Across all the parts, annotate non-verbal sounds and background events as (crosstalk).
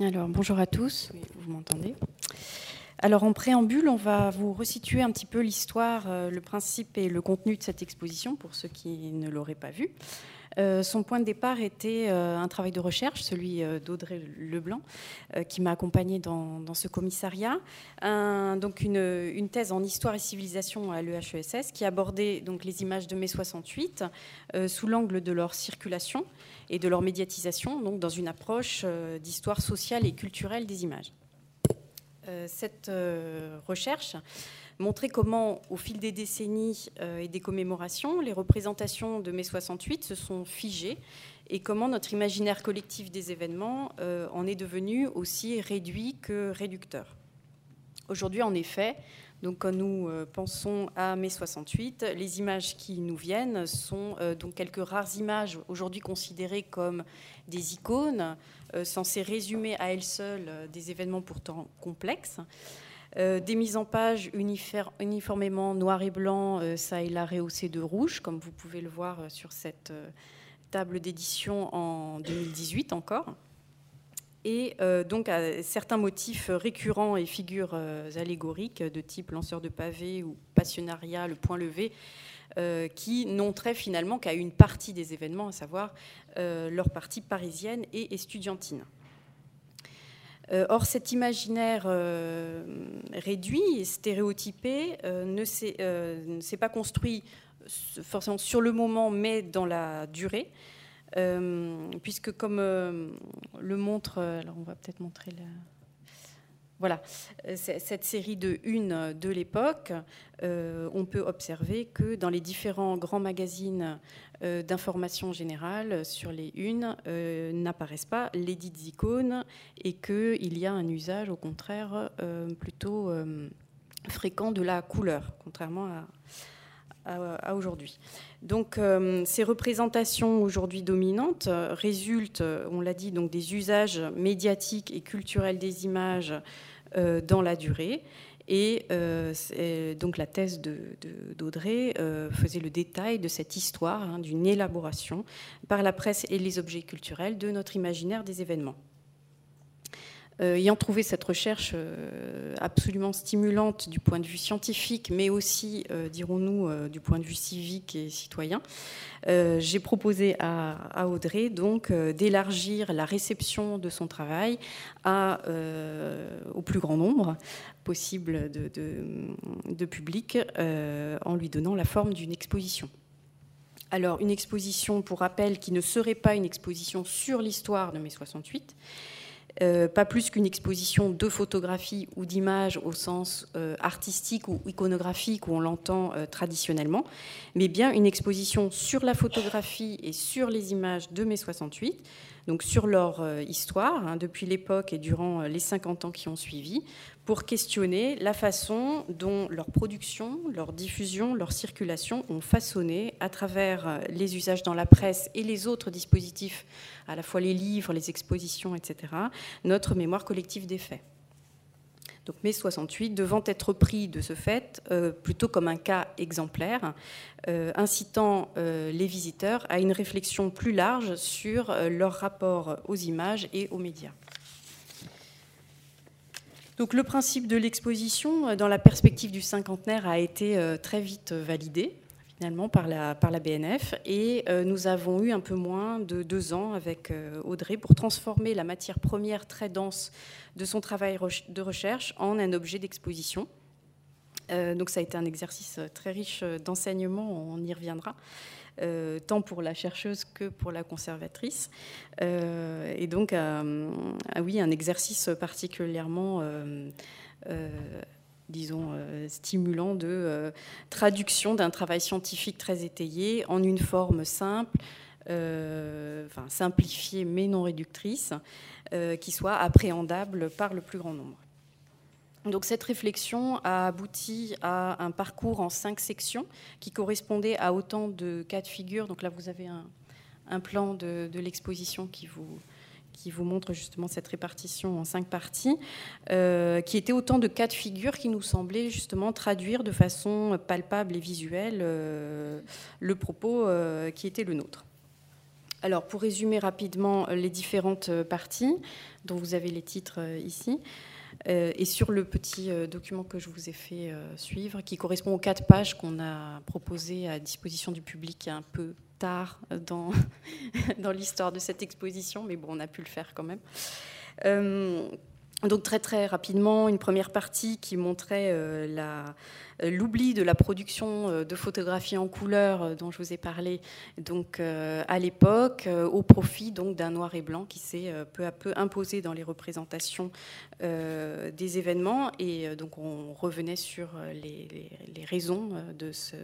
Alors, bonjour à tous, vous m'entendez? Alors en préambule, on va vous resituer un petit peu l'histoire, euh, le principe et le contenu de cette exposition pour ceux qui ne l'auraient pas vu. Euh, son point de départ était euh, un travail de recherche, celui d'Audrey Leblanc, qui m'a accompagnée dans, ce commissariat. donc une, thèse en histoire et civilisation à l'EHESS qui abordait donc les images de mai 68 sous l'angle de leur circulation et de leur médiatisation, donc dans une approche d'histoire sociale et culturelle des images. Euh, cette euh, recherche montrait comment, au fil des décennies euh, et des commémorations, les représentations de mai 68 se sont figées et comment notre imaginaire collectif des événements en est devenu aussi réduit que réducteur. Aujourd'hui, en effet, donc quand nous pensons à mai 68, les images qui nous viennent sont donc quelques rares images aujourd'hui considérées comme des icônes euh, censées résumer à elles seules euh, des événements pourtant complexes. Euh, des mises en page uniformément noir et blanc, ça et là rehaussé de rouge, comme vous pouvez le voir sur cette table d'édition en 2018 encore. Et donc certains motifs récurrents et figures allégoriques de type lanceur de pavés ou passionnariat, le point levé, euh, qui n'ont finalement qu'à une partie des événements, à savoir euh, leur partie parisienne et estudiantine. Euh, or, cet imaginaire réduit et stéréotypé ne s'est pas construit forcément sur le moment, mais dans la durée, puisque comme le montre, alors on va peut-être montrer la, voilà, euh, cette série de une de l'époque, euh, on peut observer que dans les différents grands magazines euh, d'information générale sur les unes n'apparaissent pas les dites icônes et qu'il y a un usage au contraire plutôt fréquent de la couleur, contrairement à, aujourd'hui. Donc ces représentations aujourd'hui dominantes résultent, on l'a dit, des usages médiatiques et culturels des images euh, dans la durée. Et euh, donc la thèse d'Audrey euh, faisait le détail de cette histoire, hein, d'une élaboration par la presse et les objets culturels de notre imaginaire des événements. Euh, ayant trouvé cette recherche euh, absolument stimulante du point de vue scientifique, mais aussi, euh, dirons-nous, du point de vue civique et citoyen, j'ai proposé à, Audrey donc d'élargir la réception de son travail au plus grand nombre possible de, de public en lui donnant la forme d'une exposition. Alors, une exposition, pour rappel, qui ne serait pas une exposition sur l'histoire de mai 68, euh, pas plus qu'une exposition de photographie ou d'images au sens euh, artistique ou iconographique où on l'entend euh, traditionnellement, mais bien une exposition sur la photographie et sur les images de mai 68, donc sur leur histoire, hein, depuis l'époque et durant les 50 ans qui ont suivi, pour questionner la façon dont leur production, leur diffusion, leur circulation ont façonné, à travers euh, les usages dans la presse et les autres dispositifs, à la fois les livres, les expositions, etc., notre mémoire collective des faits. Donc mai 68 devant être pris de ce fait euh, plutôt comme un cas exemplaire, euh, incitant les visiteurs à une réflexion plus large sur leur rapport aux images et aux médias. Donc le principe de l'exposition euh, dans la perspective du cinquantenaire a été euh, très vite euh, validé finalement par la, BNF et nous avons eu un peu moins de deux ans avec Audrey pour transformer la matière première très dense de son travail de recherche en un objet d'exposition. donc ça a été un exercice très riche d'enseignement, on y reviendra. Euh, tant pour la chercheuse que pour la conservatrice. Euh, et donc, euh, ah oui, un exercice particulièrement disons, stimulant de traduction d'un travail scientifique très étayé en une forme simple, enfin, simplifiée mais non réductrice, qui soit appréhendable par le plus grand nombre. Donc cette réflexion a abouti à un parcours en cinq sections qui correspondait à autant de cas de figure. Donc là, vous avez un, plan de, l'exposition qui vous, qui vous montre justement cette répartition en cinq parties, euh, qui étaient autant de cas de figure qui nous semblaient justement traduire de façon palpable et visuelle euh, le propos euh, qui était le nôtre. Alors, pour résumer rapidement les différentes parties, dont vous avez les titres ici, et sur le petit document que je vous ai fait suivre, qui correspond aux quatre pages qu'on a proposées à disposition du public un peu tard dans, (laughs) dans l'histoire de cette exposition, mais bon, on a pu le faire quand même. Donc très très rapidement, une première partie qui montrait euh, euh, l'oubli de la production euh, de photographies en couleur dont je vous ai parlé donc à l'époque au profit donc d'un noir et blanc qui s'est peu à peu imposé dans les représentations des événements et donc on revenait sur les, les raisons de, ce,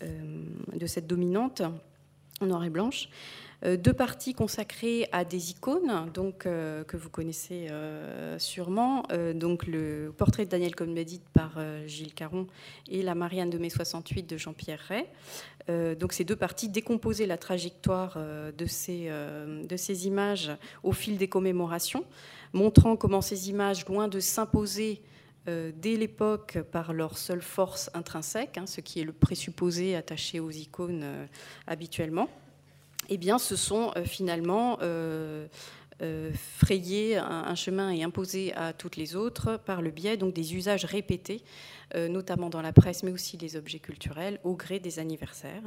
de cette dominante noir et blanche. Euh, deux parties consacrées à des icônes, donc euh, que vous connaissez euh, sûrement, donc le portrait de Daniel Cohn-Bendit par Gilles Caron et la Marianne de mai 68 de Jean-Pierre Ray. donc ces deux parties décomposaient la trajectoire de ces images au fil des commémorations, montrant comment ces images, loin de s'imposer dès l'époque par leur seule force intrinsèque, hein, ce qui est le présupposé attaché aux icônes habituellement, eh bien, se sont euh, finalement euh, euh, frayés un, chemin et imposés à toutes les autres par le biais donc, des usages répétés, notamment dans la presse, mais aussi des objets culturels, au gré des anniversaires,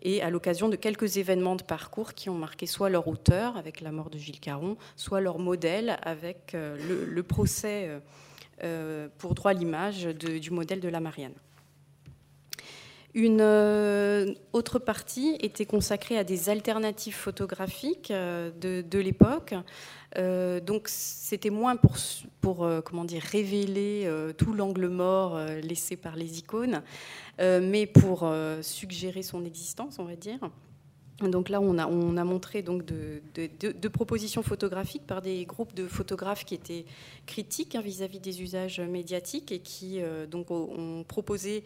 et à l'occasion de quelques événements de parcours qui ont marqué soit leur auteur, avec la mort de Gilles Caron, soit leur modèle, avec le, procès pour droit à l'image du modèle de la Marianne. Une euh, autre partie était consacrée à des alternatives photographiques euh, de, l'époque. Euh, donc c'était moins pour, pour comment dire, révéler tout l'angle mort laissé par les icônes, mais pour suggérer son existence, on va dire. Donc là, on a, on a montré donc de, propositions photographiques par des groupes de photographes qui étaient critiques hein, vis-à-vis des usages médiatiques et qui euh, ont proposé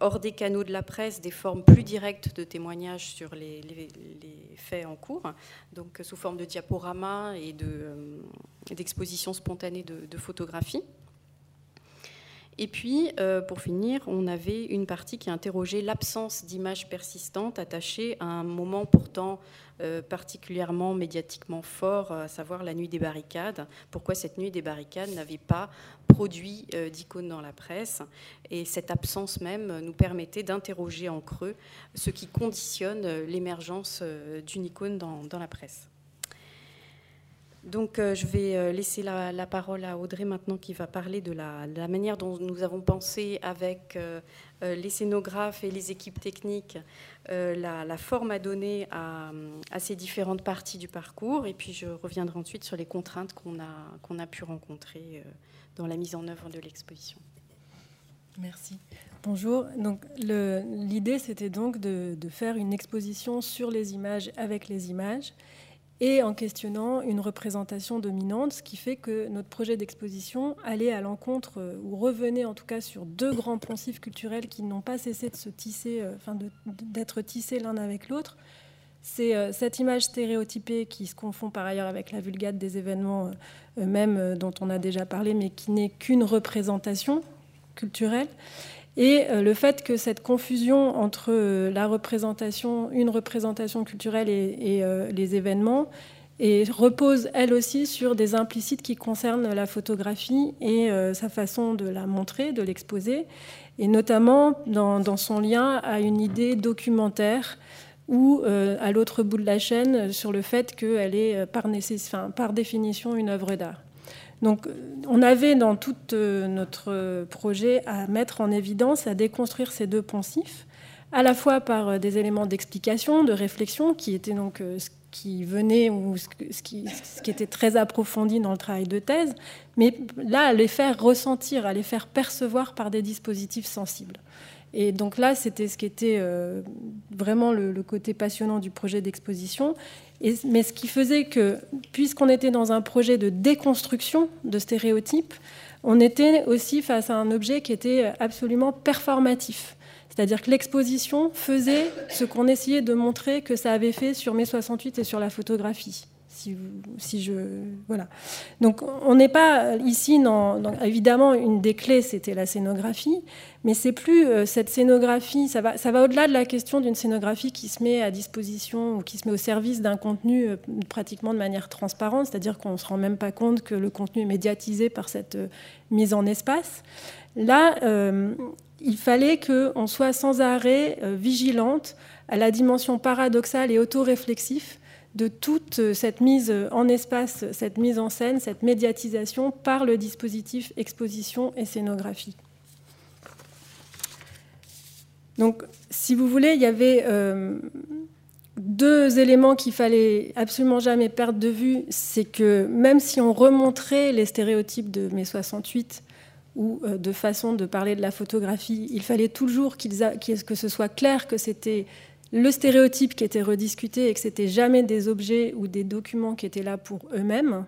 hors des canaux de la presse des formes plus directes de témoignages sur les, faits en cours, donc sous forme de diaporamas et euh, d'expositions spontanées de, photographie. Et puis, euh, pour finir, on avait une partie qui interrogeait l'absence d'images persistantes attachées à un moment pourtant euh, particulièrement médiatiquement fort, à savoir la nuit des barricades. Pourquoi cette nuit des barricades n'avait pas produit euh, d'icônes dans la presse? Et cette absence même nous permettait d'interroger en creux ce qui conditionne l'émergence d'une icône dans la presse. Donc euh, je vais euh, laisser la, parole à Audrey maintenant qui va parler de la, manière dont nous avons pensé avec euh, les scénographes et les équipes techniques la, forme à donner à, ces différentes parties du parcours. Et puis je reviendrai ensuite sur les contraintes qu'on a, qu'on a pu rencontrer dans la mise en œuvre de l'exposition. Merci. Bonjour. Donc l'idée c'était donc de, de faire une exposition sur les images avec les images et en questionnant une représentation dominante, ce qui fait que notre projet d'exposition allait à l'encontre, euh, ou revenait en tout cas sur deux grands poncifs culturels qui n'ont pas cessé de se tisser, euh, enfin d'être tissés l'un avec l'autre. C'est euh, cette image stéréotypée qui se confond par ailleurs avec la vulgate des événements eux-mêmes dont on a déjà parlé, mais qui n'est qu'une représentation culturelle. Et euh, le fait que cette confusion entre euh, la représentation, une représentation culturelle et, euh, les événements repose elle aussi sur des implicites qui concernent la photographie et sa façon de la montrer, de l'exposer, et notamment dans, son lien à une idée documentaire ou à l'autre bout de la chaîne sur le fait qu'elle est par, par définition une œuvre d'art. Donc on avait dans tout euh, notre projet à mettre en évidence, à déconstruire ces deux poncifs, à la fois par euh, des éléments d'explication, de réflexion, qui étaient donc euh, ce qui venait ou ce qui, était très approfondi dans le travail de thèse, mais là, à les faire ressentir, à les faire percevoir par des dispositifs sensibles. Et donc là, c'était ce qui était vraiment le, côté passionnant du projet d'exposition mais ce qui faisait que, puisqu'on était dans un projet de déconstruction de stéréotypes, on était aussi face à un objet qui était absolument performatif. C'est-à-dire que l'exposition faisait ce qu'on essayait de montrer que ça avait fait sur mai 68 et sur la photographie. Donc on n'est pas ici évidemment une des clés c'était la scénographie, mais c'est plus euh, cette scénographie. Ça va ça va au-delà de la question d'une scénographie qui se met à disposition ou qui se met au service d'un contenu euh, pratiquement de manière transparente, c'est-à-dire qu'on se rend même pas compte que le contenu est médiatisé par cette euh, mise en espace. Là, il fallait qu'on soit sans arrêt vigilante à la dimension paradoxale et autoréflexive de toute cette mise en espace, cette mise en scène, cette médiatisation par le dispositif exposition et scénographie. Donc, si vous voulez, il y avait euh, deux éléments qu'il fallait absolument jamais perdre de vue. C'est que même si on remontrait les stéréotypes de mai 68 ou euh, de façon de parler de la photographie, il fallait toujours que ce soit clair que c'était le stéréotype qui était rediscuté et que c'était jamais des objets ou des documents qui étaient là pour eux-mêmes.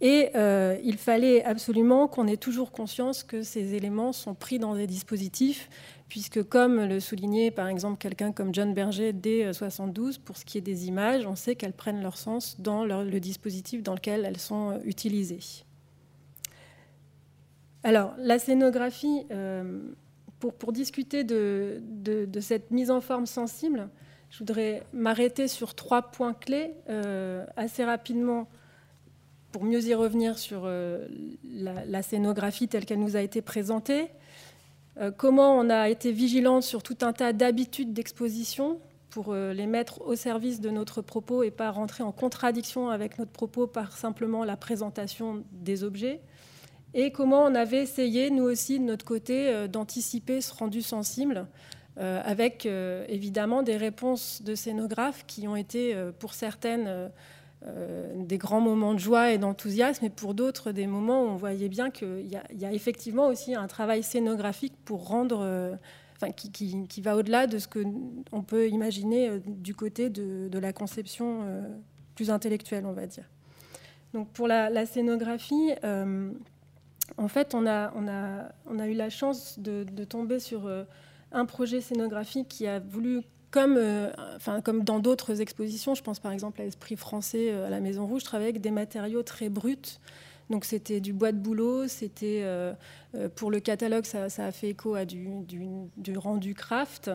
Et euh, il fallait absolument qu'on ait toujours conscience que ces éléments sont pris dans des dispositifs, puisque comme le soulignait par exemple quelqu'un comme John Berger dès 72, pour ce qui est des images, on sait qu'elles prennent leur sens dans le dispositif dans lequel elles sont euh, utilisées. Alors, la scénographie, euh, pour, discuter de, cette mise en forme sensible, je voudrais m'arrêter sur trois points clés euh, assez rapidement pour mieux y revenir sur euh, la, scénographie telle qu'elle nous a été présentée, euh, comment on a été vigilante sur tout un tas d'habitudes d'exposition pour les mettre au service de notre propos et pas rentrer en contradiction avec notre propos par simplement la présentation des objets et comment on avait essayé, nous aussi, de notre côté, euh, d'anticiper ce rendu sensible, euh, avec euh, évidemment des réponses de scénographes qui ont été, pour certaines, des grands moments de joie et d'enthousiasme, et pour d'autres, des moments où on voyait bien qu'il y, a effectivement aussi un travail scénographique pour rendre. Enfin, qui, va au-delà de ce qu'on peut imaginer du côté de, la conception plus intellectuelle, on va dire. Donc pour la, scénographie, en fait, on a, eu la chance de, tomber sur euh, un projet scénographique qui a voulu, euh, comme, dans d'autres expositions, je pense par exemple à l'Esprit français euh, à la Maison Rouge, travailler avec des matériaux très bruts. Donc c'était du bois de boulot, c'était pour le catalogue, ça, a fait écho à du, du rendu craft.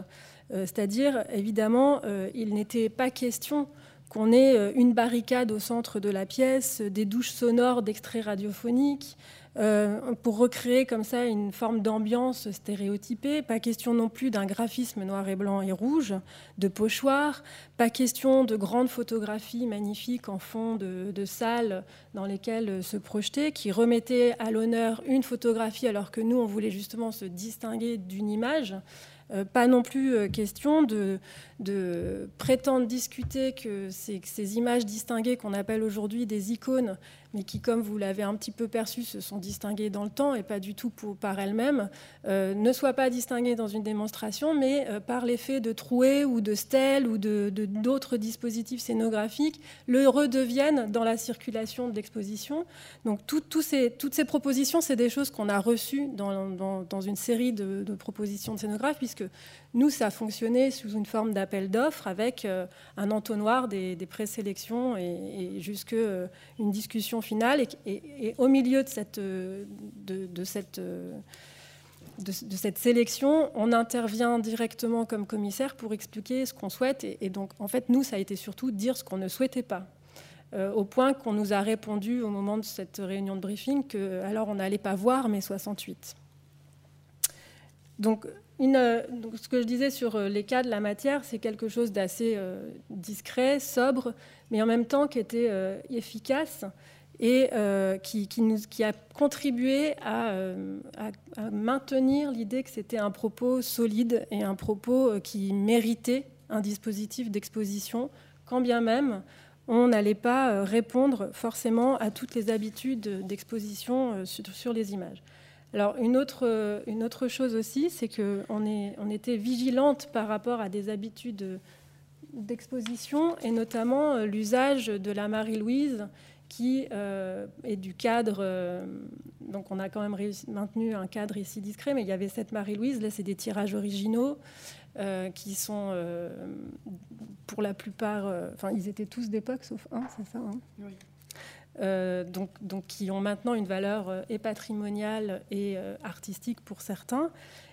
C'est-à-dire, évidemment, il n'était pas question qu'on ait une barricade au centre de la pièce, des douches sonores d'extraits radiophoniques, euh, pour recréer comme ça une forme d'ambiance stéréotypée. Pas question non plus d'un graphisme noir et blanc et rouge, de pochoir. Pas question de grandes photographies magnifiques en fond de, salles dans lesquelles se projeter, qui remettaient à l'honneur une photographie alors que nous, on voulait justement se distinguer d'une image. Euh, pas non plus euh, question de, prétendre discuter que ces images distinguées qu'on appelle aujourd'hui des icônes mais qui, comme vous l'avez un petit peu perçu, se sont distinguées dans le temps et pas du tout par elles-mêmes, euh, ne soient pas distinguées dans une démonstration, mais euh, par l'effet de trouées ou de stèles ou de, d'autres dispositifs scénographiques, le redeviennent dans la circulation de l'exposition. Donc toutes ces propositions, c'est des choses qu'on a reçues dans, une série de, de propositions de scénographes, puisque nous, ça a fonctionné sous une forme d'appel d'offres avec euh, un entonnoir des, présélections et, jusque euh, une discussion finale. Et, au milieu de cette, euh, de, cette, de, cette sélection, on intervient directement comme commissaire pour expliquer ce qu'on souhaite. Et, donc, en fait, nous, ça a été surtout dire ce qu'on ne souhaitait pas. au point qu'on nous a répondu au moment de cette réunion de briefing que alors on n'allait pas voir mais 68. Donc euh, ce que je disais sur euh, les cas de la matière, c'est quelque chose d'assez euh, discret, sobre, mais en même temps qui était efficace et qui, a contribué à, maintenir l'idée que c'était un propos solide et un propos qui méritait un dispositif d'exposition, quand bien même on n'allait pas répondre forcément à toutes les habitudes d'exposition sur les images. Alors une autre, une autre chose aussi, c'est qu'on on était vigilante par rapport à des habitudes d'exposition et notamment euh, l'usage de la Marie-Louise qui est du cadre. donc, on a quand même maintenu un cadre ici discret, mais il y avait cette Marie-Louise. Là, c'est des tirages originaux. qui sont pour la plupart, enfin ils étaient tous d'époque sauf un, c'est ça hein? Oui. Euh, donc, qui ont maintenant une valeur euh, et patrimoniale et euh, artistique pour certains.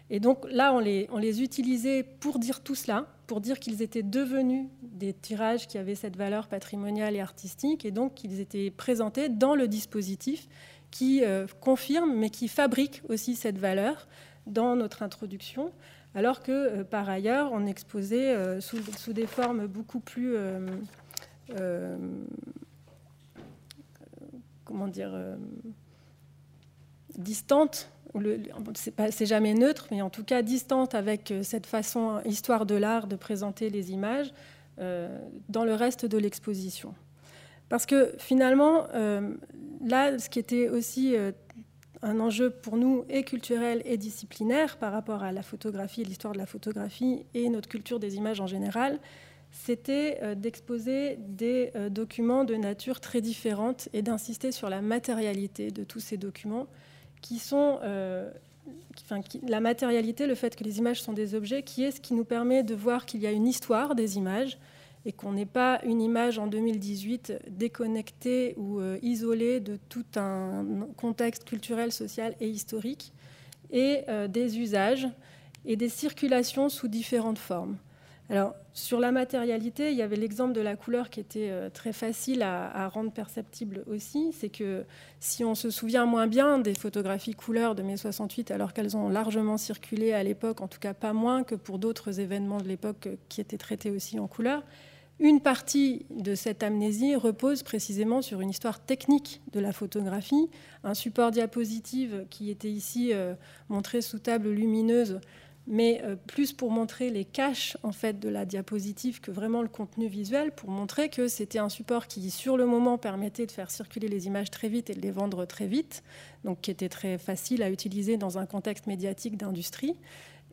Et donc là, on les, utilisait pour dire tout cela, pour dire qu'ils étaient devenus des tirages qui avaient cette valeur patrimoniale et artistique, et donc qu'ils étaient présentés dans le dispositif qui confirme, mais qui fabrique aussi cette valeur dans notre introduction, alors que par ailleurs, on exposait sous, des formes beaucoup plus comment dire, euh, distante. C'est jamais neutre, mais en tout cas distante avec euh, cette façon, histoire de l'art, de présenter les images euh, dans le reste de l'exposition. Parce que finalement, là, ce qui était aussi un enjeu pour nous et culturel et disciplinaire par rapport à la photographie, l'histoire de la photographie et notre culture des images en général, c'était euh, d'exposer des euh, documents de nature très différente et d'insister sur la matérialité de tous ces documents qui sont... Euh, la matérialité, le fait que les images sont des objets, qui est ce qui nous permet de voir qu'il y a une histoire des images et qu'on n'est pas une image en 2018 déconnectée ou isolée de tout un contexte culturel, social et historique, et des usages et des circulations sous différentes formes. Alors, sur la matérialité, il y avait l'exemple de la couleur qui était euh, très facile à, rendre perceptible aussi. C'est que si on se souvient moins bien des photographies couleurs de mai 68, alors qu'elles ont largement circulé à l'époque, en tout cas pas moins que pour d'autres événements de l'époque euh, qui étaient traités aussi en couleur, une partie de cette amnésie repose précisément sur une histoire technique de la photographie, un support diapositive qui était ici euh, montré sous table lumineuse mais euh, plus pour montrer les caches en fait de la diapositive que vraiment le contenu visuel, pour montrer que c'était un support qui, sur le moment, permettait de faire circuler les images très vite et de les vendre très vite, donc qui était très facile à utiliser dans un contexte médiatique d'industrie,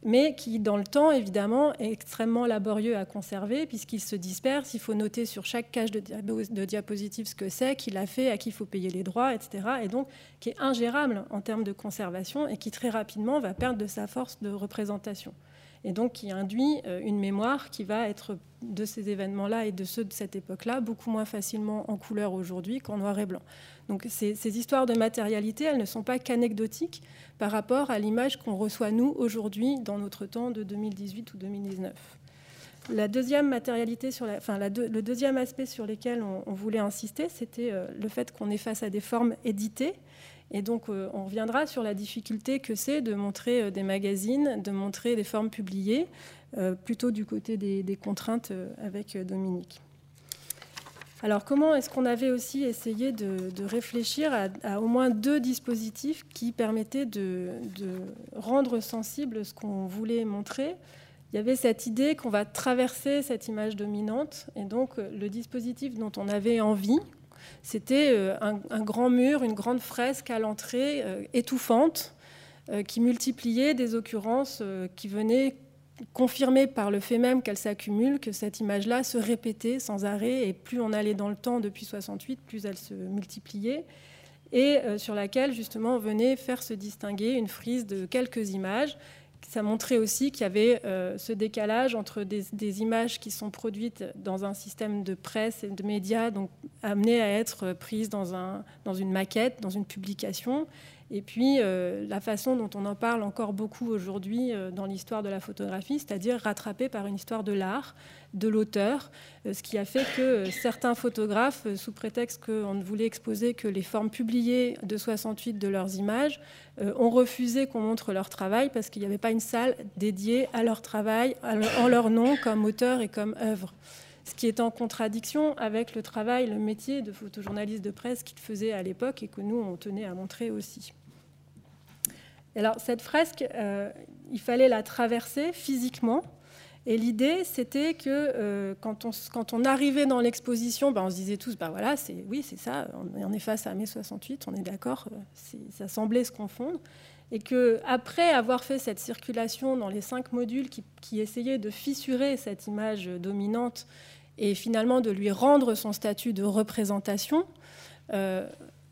mais qui, dans le temps, évidemment, est extrêmement laborieux à conserver, puisqu'il se disperse. Il faut noter sur chaque cage de, diapositive ce que c'est, qui l'a fait, à qui il faut payer les droits, etc. Et donc, qui est ingérable en termes de conservation et qui, très rapidement, va perdre de sa force de représentation et donc qui induit euh, une mémoire qui va être de ces événements-là et de ceux de cette époque-là beaucoup moins facilement en couleur aujourd'hui qu'en noir et blanc. Donc ces, histoires de matérialité, elles ne sont pas qu'anecdotiques par rapport à l'image qu'on reçoit nous aujourd'hui dans notre temps de 2018 ou 2019. La deuxième matérialité sur la, enfin, le deuxième aspect sur lequel on, on voulait insister, c'était euh, le fait qu'on est face à des formes éditées et donc, euh, on reviendra sur la difficulté que c'est de montrer euh, des magazines, de montrer des formes publiées, euh, plutôt du côté des, contraintes avec Dominique. Alors, comment est-ce qu'on avait aussi essayé de, réfléchir à, au moins deux dispositifs qui permettaient de, de rendre sensible ce qu'on voulait montrer? Il y avait cette idée qu'on va traverser cette image dominante, et donc le dispositif dont on avait envie, c'était euh, un, grand mur, une grande fresque à l'entrée, euh, étouffante, euh, qui multipliait des occurrences qui venaient confirmer par le fait même qu'elle s'accumule que cette image-là se répétait sans arrêt, et plus on allait dans le temps depuis 68, plus elle se multipliait, et sur laquelle justement venait faire se distinguer une frise de quelques images ça montrait aussi qu'il y avait euh, ce décalage entre des, images qui sont produites dans un système de presse et de médias, donc amenées à être prises dans, un, dans une maquette, dans une publication, et puis euh, la façon dont on en parle encore beaucoup aujourd'hui euh, dans l'histoire de la photographie, c'est-à-dire rattrapée par une histoire de l'art, de l'auteur, euh, ce qui a fait que certains photographes, sous prétexte qu'on ne voulait exposer que les formes publiées de 68 de leurs images, ont refusé qu'on montre leur travail parce qu'il n'y avait pas une salle dédiée à leur travail, en leur nom comme auteur et comme œuvre ce qui est en contradiction avec le travail, le métier de photojournaliste de presse qu'ils faisaient à l'époque et que nous, on tenait à montrer aussi. Alors, cette fresque, euh, il fallait la traverser physiquement. Et l'idée, c'était que euh, quand, on, arrivait dans l'exposition, ben, on se disait tous, ben voilà, c'est, oui, c'est ça, on, est face à mai 68, on est d'accord, euh, ça semblait se confondre. Et qu'après avoir fait cette circulation dans les cinq modules qui essayaient de fissurer cette image dominante et finalement de lui rendre son statut de représentation,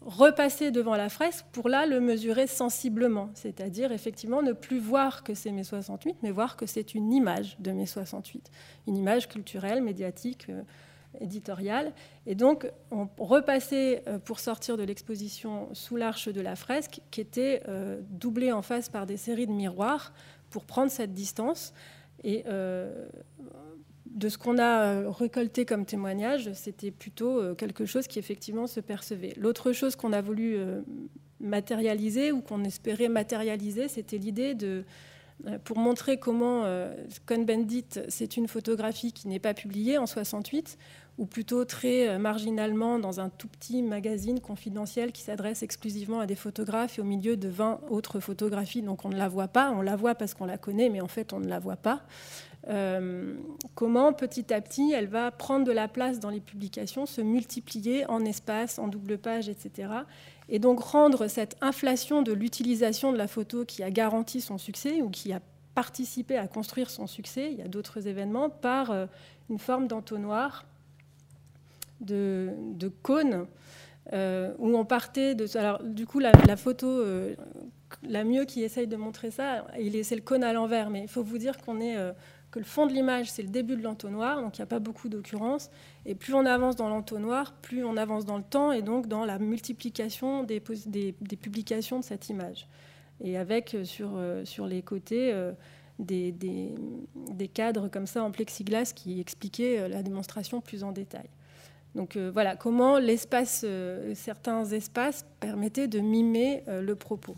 repasser devant la fresque pour là le mesurer sensiblement, c'est-à-dire effectivement ne plus voir que c'est mai 68, mais voir que c'est une image de mai 68, une image culturelle, médiatique, euh, éditoriale. Et donc on repassait euh, pour sortir de l'exposition sous l'arche de la fresque, qui était euh, doublée en face par des séries de miroirs pour prendre cette distance. Et de ce qu'on a euh, récolté comme témoignage, c'était plutôt euh, quelque chose qui effectivement se percevait. L'autre chose qu'on a voulu euh, matérialiser ou qu'on espérait matérialiser, c'était l'idée de, pour montrer comment Cohn-Bendit, c'est une photographie qui n'est pas publiée en 68, ou plutôt très marginalement dans un tout petit magazine confidentiel qui s'adresse exclusivement à des photographes et au milieu de 20 autres photographies. Donc on ne la voit pas, on la voit parce qu'on la connaît, mais en fait on ne la voit pas. Euh, comment petit à petit elle va prendre de la place dans les publications, se multiplier en espace, en double page, etc. Et donc rendre cette inflation de l'utilisation de la photo qui a garanti son succès ou qui a participé à construire son succès, il y a d'autres événements, par euh, une forme d'entonnoir, de, cône, euh, où on partait de... Alors du coup, la, photo la mieux qui essaye de montrer ça, c'est le cône à l'envers, mais il faut vous dire qu'on est le fond de l'image, c'est le début de l'entonnoir, donc il n'y a pas beaucoup d'occurrences. Et plus on avance dans l'entonnoir, plus on avance dans le temps et donc dans la multiplication des, publications de cette image. Et avec euh, sur, euh, sur les côtés euh, des, cadres comme ça en plexiglas qui expliquaient la démonstration plus en détail. Donc voilà, comment certains espaces permettaient de mimer le propos.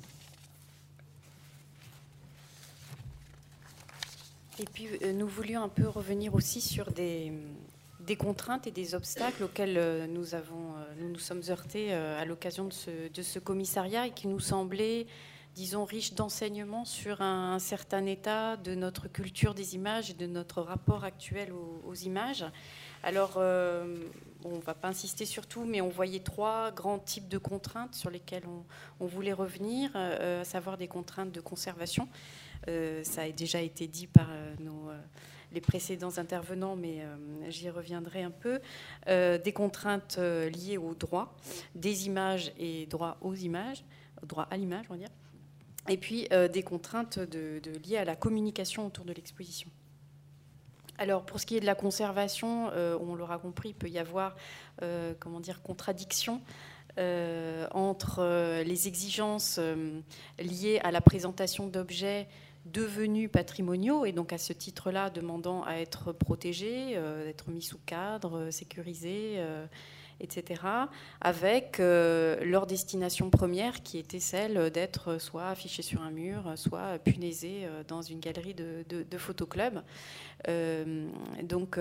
Et puis, euh, nous voulions un peu revenir aussi sur des, contraintes et des obstacles auxquels euh, euh, nous nous sommes heurtés à l'occasion de ce, commissariat et qui nous semblaient, disons, riches d'enseignements sur un, certain état de notre culture des images et de notre rapport actuel aux, images. Alors, on ne va pas insister sur tout, mais on voyait trois grands types de contraintes sur lesquelles on, voulait revenir, à savoir des contraintes de conservation ça a déjà été dit par euh, nos, euh, les précédents intervenants, mais j'y reviendrai un peu. des contraintes liées au droit, des images et droit aux images, droit à l'image, on va dire. Et puis des contraintes liées à la communication autour de l'exposition. Alors, pour ce qui est de la conservation, on l'aura compris, il peut y avoir, comment dire, contradiction entre les exigences liées à la présentation d'objets devenus patrimoniaux et donc à ce titre-là demandant à être protégés, euh, être mis sous cadre, euh, sécurisés, euh, etc., avec leur destination première qui était celle d'être soit affichés sur un mur, soit punaisés dans une galerie de, de, de photoclub. donc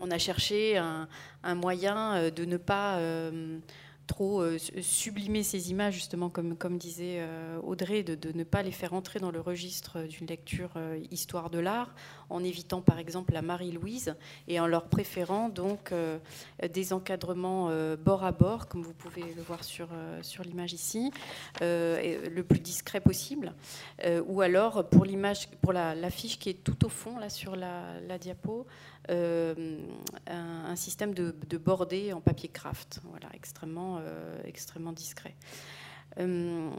on a cherché un, moyen de ne pas trop euh, sublimer ces images, justement, comme, disait euh, Audrey, de, ne pas les faire entrer dans le registre d'une lecture euh, histoire de l'art, en évitant par exemple la Marie-Louise et en leur préférant donc des encadrements bord à bord, comme vous pouvez le voir sur, sur l'image ici, le plus discret possible, ou alors pour l'image, pour l'affiche qui est tout au fond là sur la, la diapo, euh, un, système de, de, bordé en papier craft, voilà, extrêmement, euh, extrêmement discret. Euh,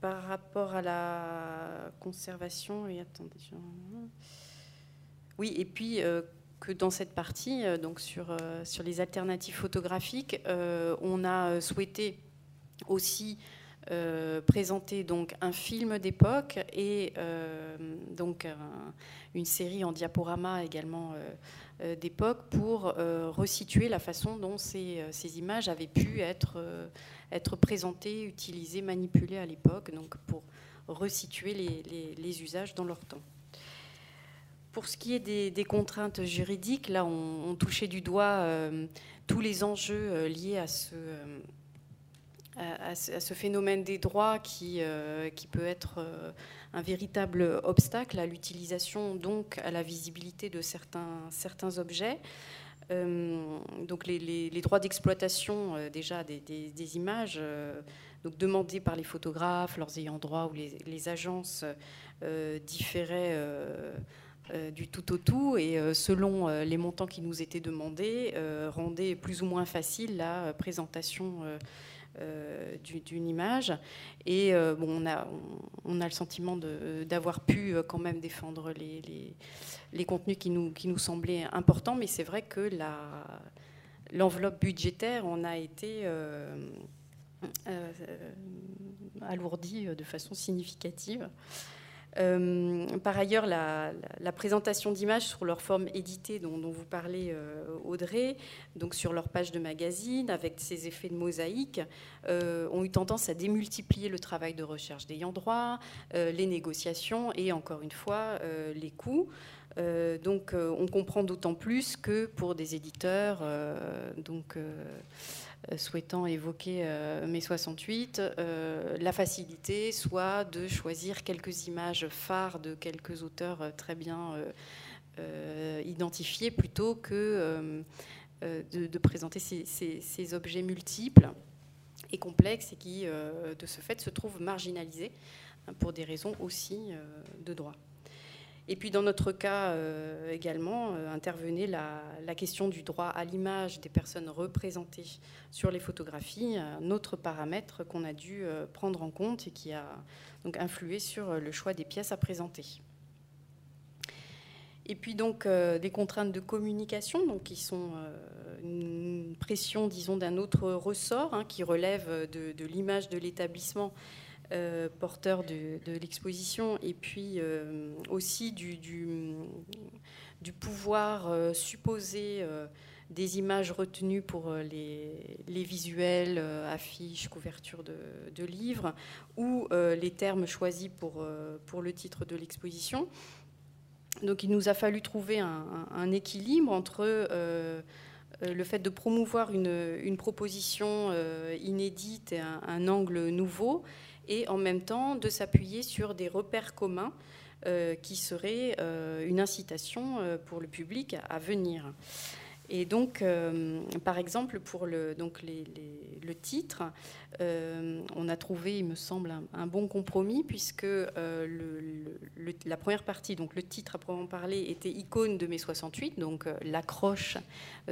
par rapport à la conservation, et attendez, oui, et puis que dans cette partie, donc sur, les alternatives photographiques, on a souhaité aussi euh, présenter donc un film d'époque et euh, donc une série en diaporama également euh, d'époque pour resituer la façon dont ces, ces, images avaient pu être, présentées, utilisées, manipulées à l'époque, donc pour resituer les, usages dans leur temps. Pour ce qui est des, contraintes juridiques, là on touchait du doigt tous les enjeux liés à ce à, ce phénomène des droits qui, euh, qui peut être euh, un véritable obstacle à l'utilisation, donc à la visibilité de certains, certains objets. Euh, donc les, droits d'exploitation déjà des, des, images donc demandés par les photographes, leurs ayants droit ou les, les agences différaient du tout au tout et selon les montants qui nous étaient demandés, rendait plus ou moins facile la présentation d'une image. Et bon, on, a, on, a le sentiment d'avoir pu quand même défendre les, les, les, contenus qui nous, qui nous semblaient importants, mais c'est vrai que l'enveloppe budgétaire, on a été euh, alourdi de façon significative. Euh, par ailleurs, la, présentation d'images sur leur forme éditée dont, vous parlez, euh, Audrey, donc sur leur page de magazine, avec ces effets de mosaïque, ont eu tendance à démultiplier le travail de recherche d'ayant droit, les négociations et, encore une fois, les coûts. donc, on comprend d'autant plus que pour des éditeurs, donc euh, souhaitant évoquer euh, mai 68, euh, la facilité soit de choisir quelques images phares de quelques auteurs très bien identifiés plutôt que de, présenter ces, objets multiples et complexes et qui, de ce fait, se trouvent marginalisés hein, pour des raisons aussi de droit. Et puis dans notre cas euh, également, euh, intervenait la, question du droit à l'image des personnes représentées sur les photographies, un autre paramètre qu'on a dû euh, prendre en compte et qui a donc influé sur le choix des pièces à présenter. Et puis donc des contraintes de communication, donc qui sont une pression, disons, d'un autre ressort, hein, qui relève de, l'image de l'établissement euh, porteur de, l'exposition et puis euh, aussi du, pouvoir euh, supposé des images retenues pour les, visuels, affiches, couvertures de, livres ou les termes choisis pour le titre de l'exposition. Donc il nous a fallu trouver un, équilibre entre le fait de promouvoir une, proposition inédite et un, angle nouveau, et en même temps de s'appuyer sur des repères communs euh, qui seraient euh, une incitation euh, pour le public à, venir. Et donc, par exemple, pour le, donc le titre, on a trouvé, il me semble, un, bon compromis, puisque la première partie, donc le titre à proprement parler, était icône de mai 68, donc l'accroche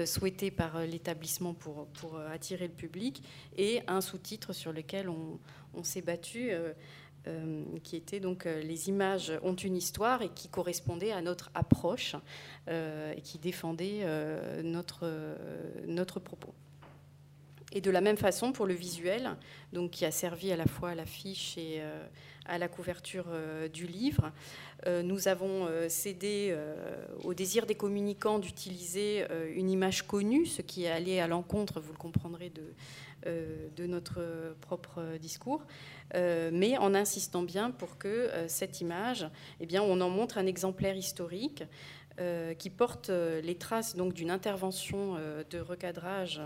souhaitée par l'établissement pour, pour attirer le public, et un sous-titre sur lequel on, on s'est battu, euh, euh, qui était donc euh, les images ont une histoire et qui correspondait à notre approche et qui défendait notre, notre propos. Et de la même façon pour le visuel, donc qui a servi à la fois à l'affiche et à la couverture du livre, nous avons cédé au désir des communicants d'utiliser une image connue, ce qui est allé à l'encontre, vous le comprendrez, de, euh, de notre propre discours, euh, mais en insistant bien pour que euh, cette image, eh bien, on en montre un exemplaire historique qui porte les traces donc d'une intervention de recadrage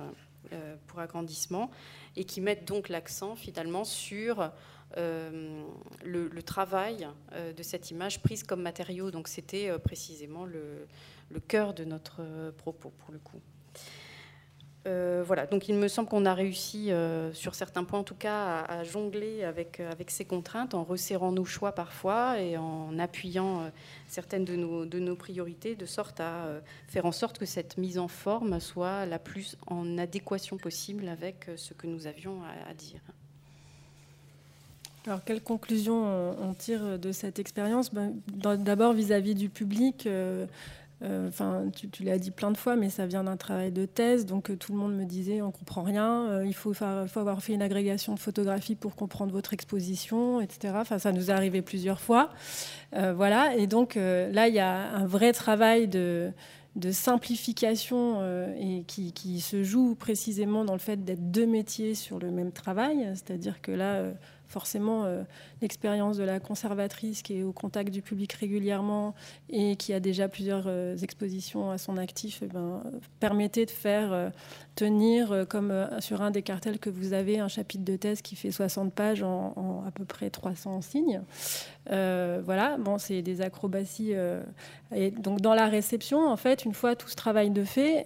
pour agrandissement et qui met donc l'accent finalement sur le, travail de cette image prise comme matériau. Donc c'était précisément le, cœur de notre propos pour le coup. Euh, voilà, donc il me semble qu'on a réussi, euh, sur certains points en tout cas, à, jongler avec, euh, ces contraintes en resserrant nos choix parfois et en appuyant certaines de nos, de nos priorités, de sorte à faire en sorte que cette mise en forme soit la plus en adéquation possible avec ce que nous avions à, dire. Alors, quelles conclusions on tire de cette expérience? Ben, D'abord, vis-à-vis du public, euh, enfin, tu, l'as dit plein de fois, mais ça vient d'un travail de thèse, donc euh, tout le monde me disait on comprend rien, euh, il faut, faut, avoir fait une agrégation de photographie pour comprendre votre exposition, etc. Enfin, ça nous est arrivé plusieurs fois, voilà. Et donc là, il y a un vrai travail de, simplification et qui, qui, se joue précisément dans le fait d'être deux métiers sur le même travail, c'est-à-dire que là forcément euh, l'expérience de la conservatrice qui est au contact du public régulièrement et qui a déjà plusieurs euh, expositions à son actif eh ben, permettait de faire euh, tenir, comme sur un des cartels que vous avez, un chapitre de thèse qui fait 60 pages en, à peu près 300 signes. Voilà, bon, c'est des acrobaties. et donc dans la réception, en fait, une fois tout ce travail de fait,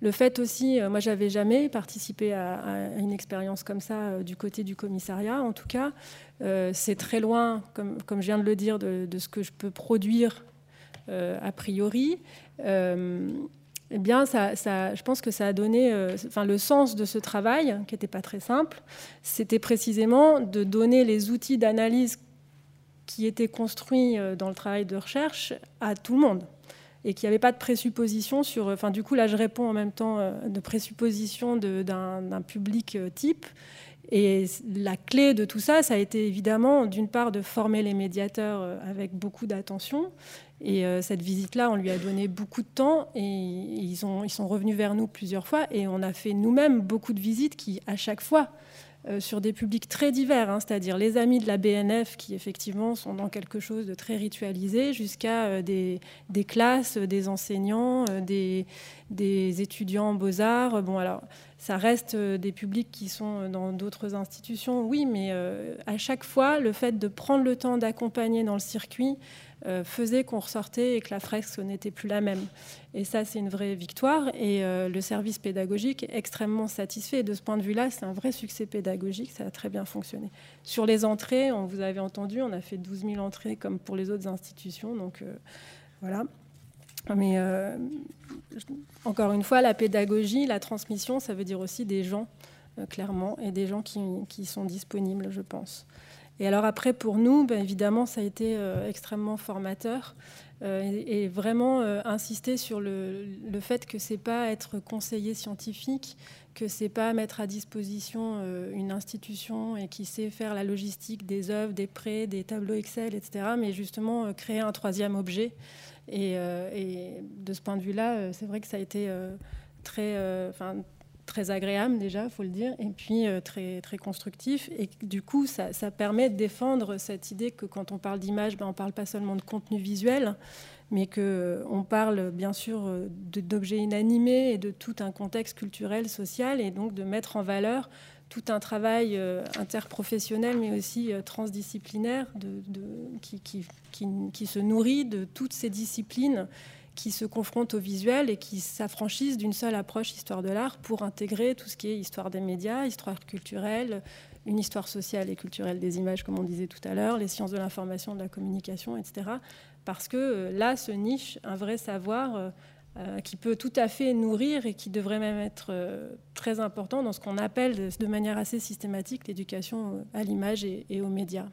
le fait aussi, moi j'avais jamais participé à, une expérience comme ça du côté du commissariat en tout cas. Euh, c'est très loin, comme, comme, je viens de le dire, de, ce que je peux produire a priori. eh bien, ça, je pense que ça a donné, enfin, le sens de ce travail, qui n'était pas très simple, c'était précisément de donner les outils d'analyse qui étaient construits dans le travail de recherche à tout le monde et qu'il n'y avait pas de présupposition sur. Enfin, du coup, là, je réponds en même temps de présupposition d'un public type et la clé de tout ça, ça a été évidemment, d'une part, de former les médiateurs euh, avec beaucoup d'attention. Et euh, cette visite-là, on lui a donné beaucoup de temps et ils, ont, ils sont revenus vers nous plusieurs fois. Et on a fait nous-mêmes beaucoup de visites qui, à chaque fois, euh, sur des publics très divers, hein, c'est-à-dire les amis de la BNF qui effectivement sont dans quelque chose de très ritualisé, jusqu'à des, des, classes, des enseignants, des, des étudiants en beaux-arts. Bon, alors ça reste euh, des publics qui sont euh, dans d'autres institutions, oui, mais euh, à chaque fois, le fait de prendre le temps d'accompagner dans le circuit faisait qu'on ressortait et que la fresque n'était plus la même. Et ça, c'est une vraie victoire. Et le service pédagogique est extrêmement satisfait. de ce point de vue-là, c'est un vrai succès pédagogique. Ça a très bien fonctionné. Sur les entrées, on vous avez entendu, on a fait 12 000 entrées comme pour les autres institutions. Donc voilà. Mais euh, encore une fois, la pédagogie, la transmission, ça veut dire aussi des gens, euh, clairement, et des gens qui, sont disponibles, je pense. Et alors après, pour nous, ben, évidemment, ça a été euh, extrêmement formateur. et, vraiment insister sur le, fait que c'est pas être conseiller scientifique, que c'est pas mettre à disposition une institution et qui sait faire la logistique des œuvres, des prêts, des tableaux Excel, etc., mais justement créer un troisième objet euh, et, de ce point de vue-là, euh, c'est vrai que ça a été euh, très, très agréable déjà, faut le dire, et puis très, très constructif. Et du coup, ça, permet de défendre cette idée que quand on parle d'image, ben, on ne parle pas seulement de contenu visuel, mais qu'on parle bien sûr d'objets inanimés et de tout un contexte culturel, social, et donc de mettre en valeur tout un travail euh, interprofessionnel, mais aussi euh, transdisciplinaire, de, qui, qui, qui, se nourrit de toutes ces disciplines qui se confrontent au visuel et qui s'affranchissent d'une seule approche histoire de l'art pour intégrer tout ce qui est histoire des médias, histoire culturelle, une histoire sociale et culturelle des images, comme on disait tout à l'heure, les sciences de l'information, de la communication, etc. Parce que euh, là se niche un vrai savoir euh, qui peut tout à fait nourrir et qui devrait même être euh, très important dans ce qu'on appelle de manière assez systématique l'éducation à l'image et aux médias.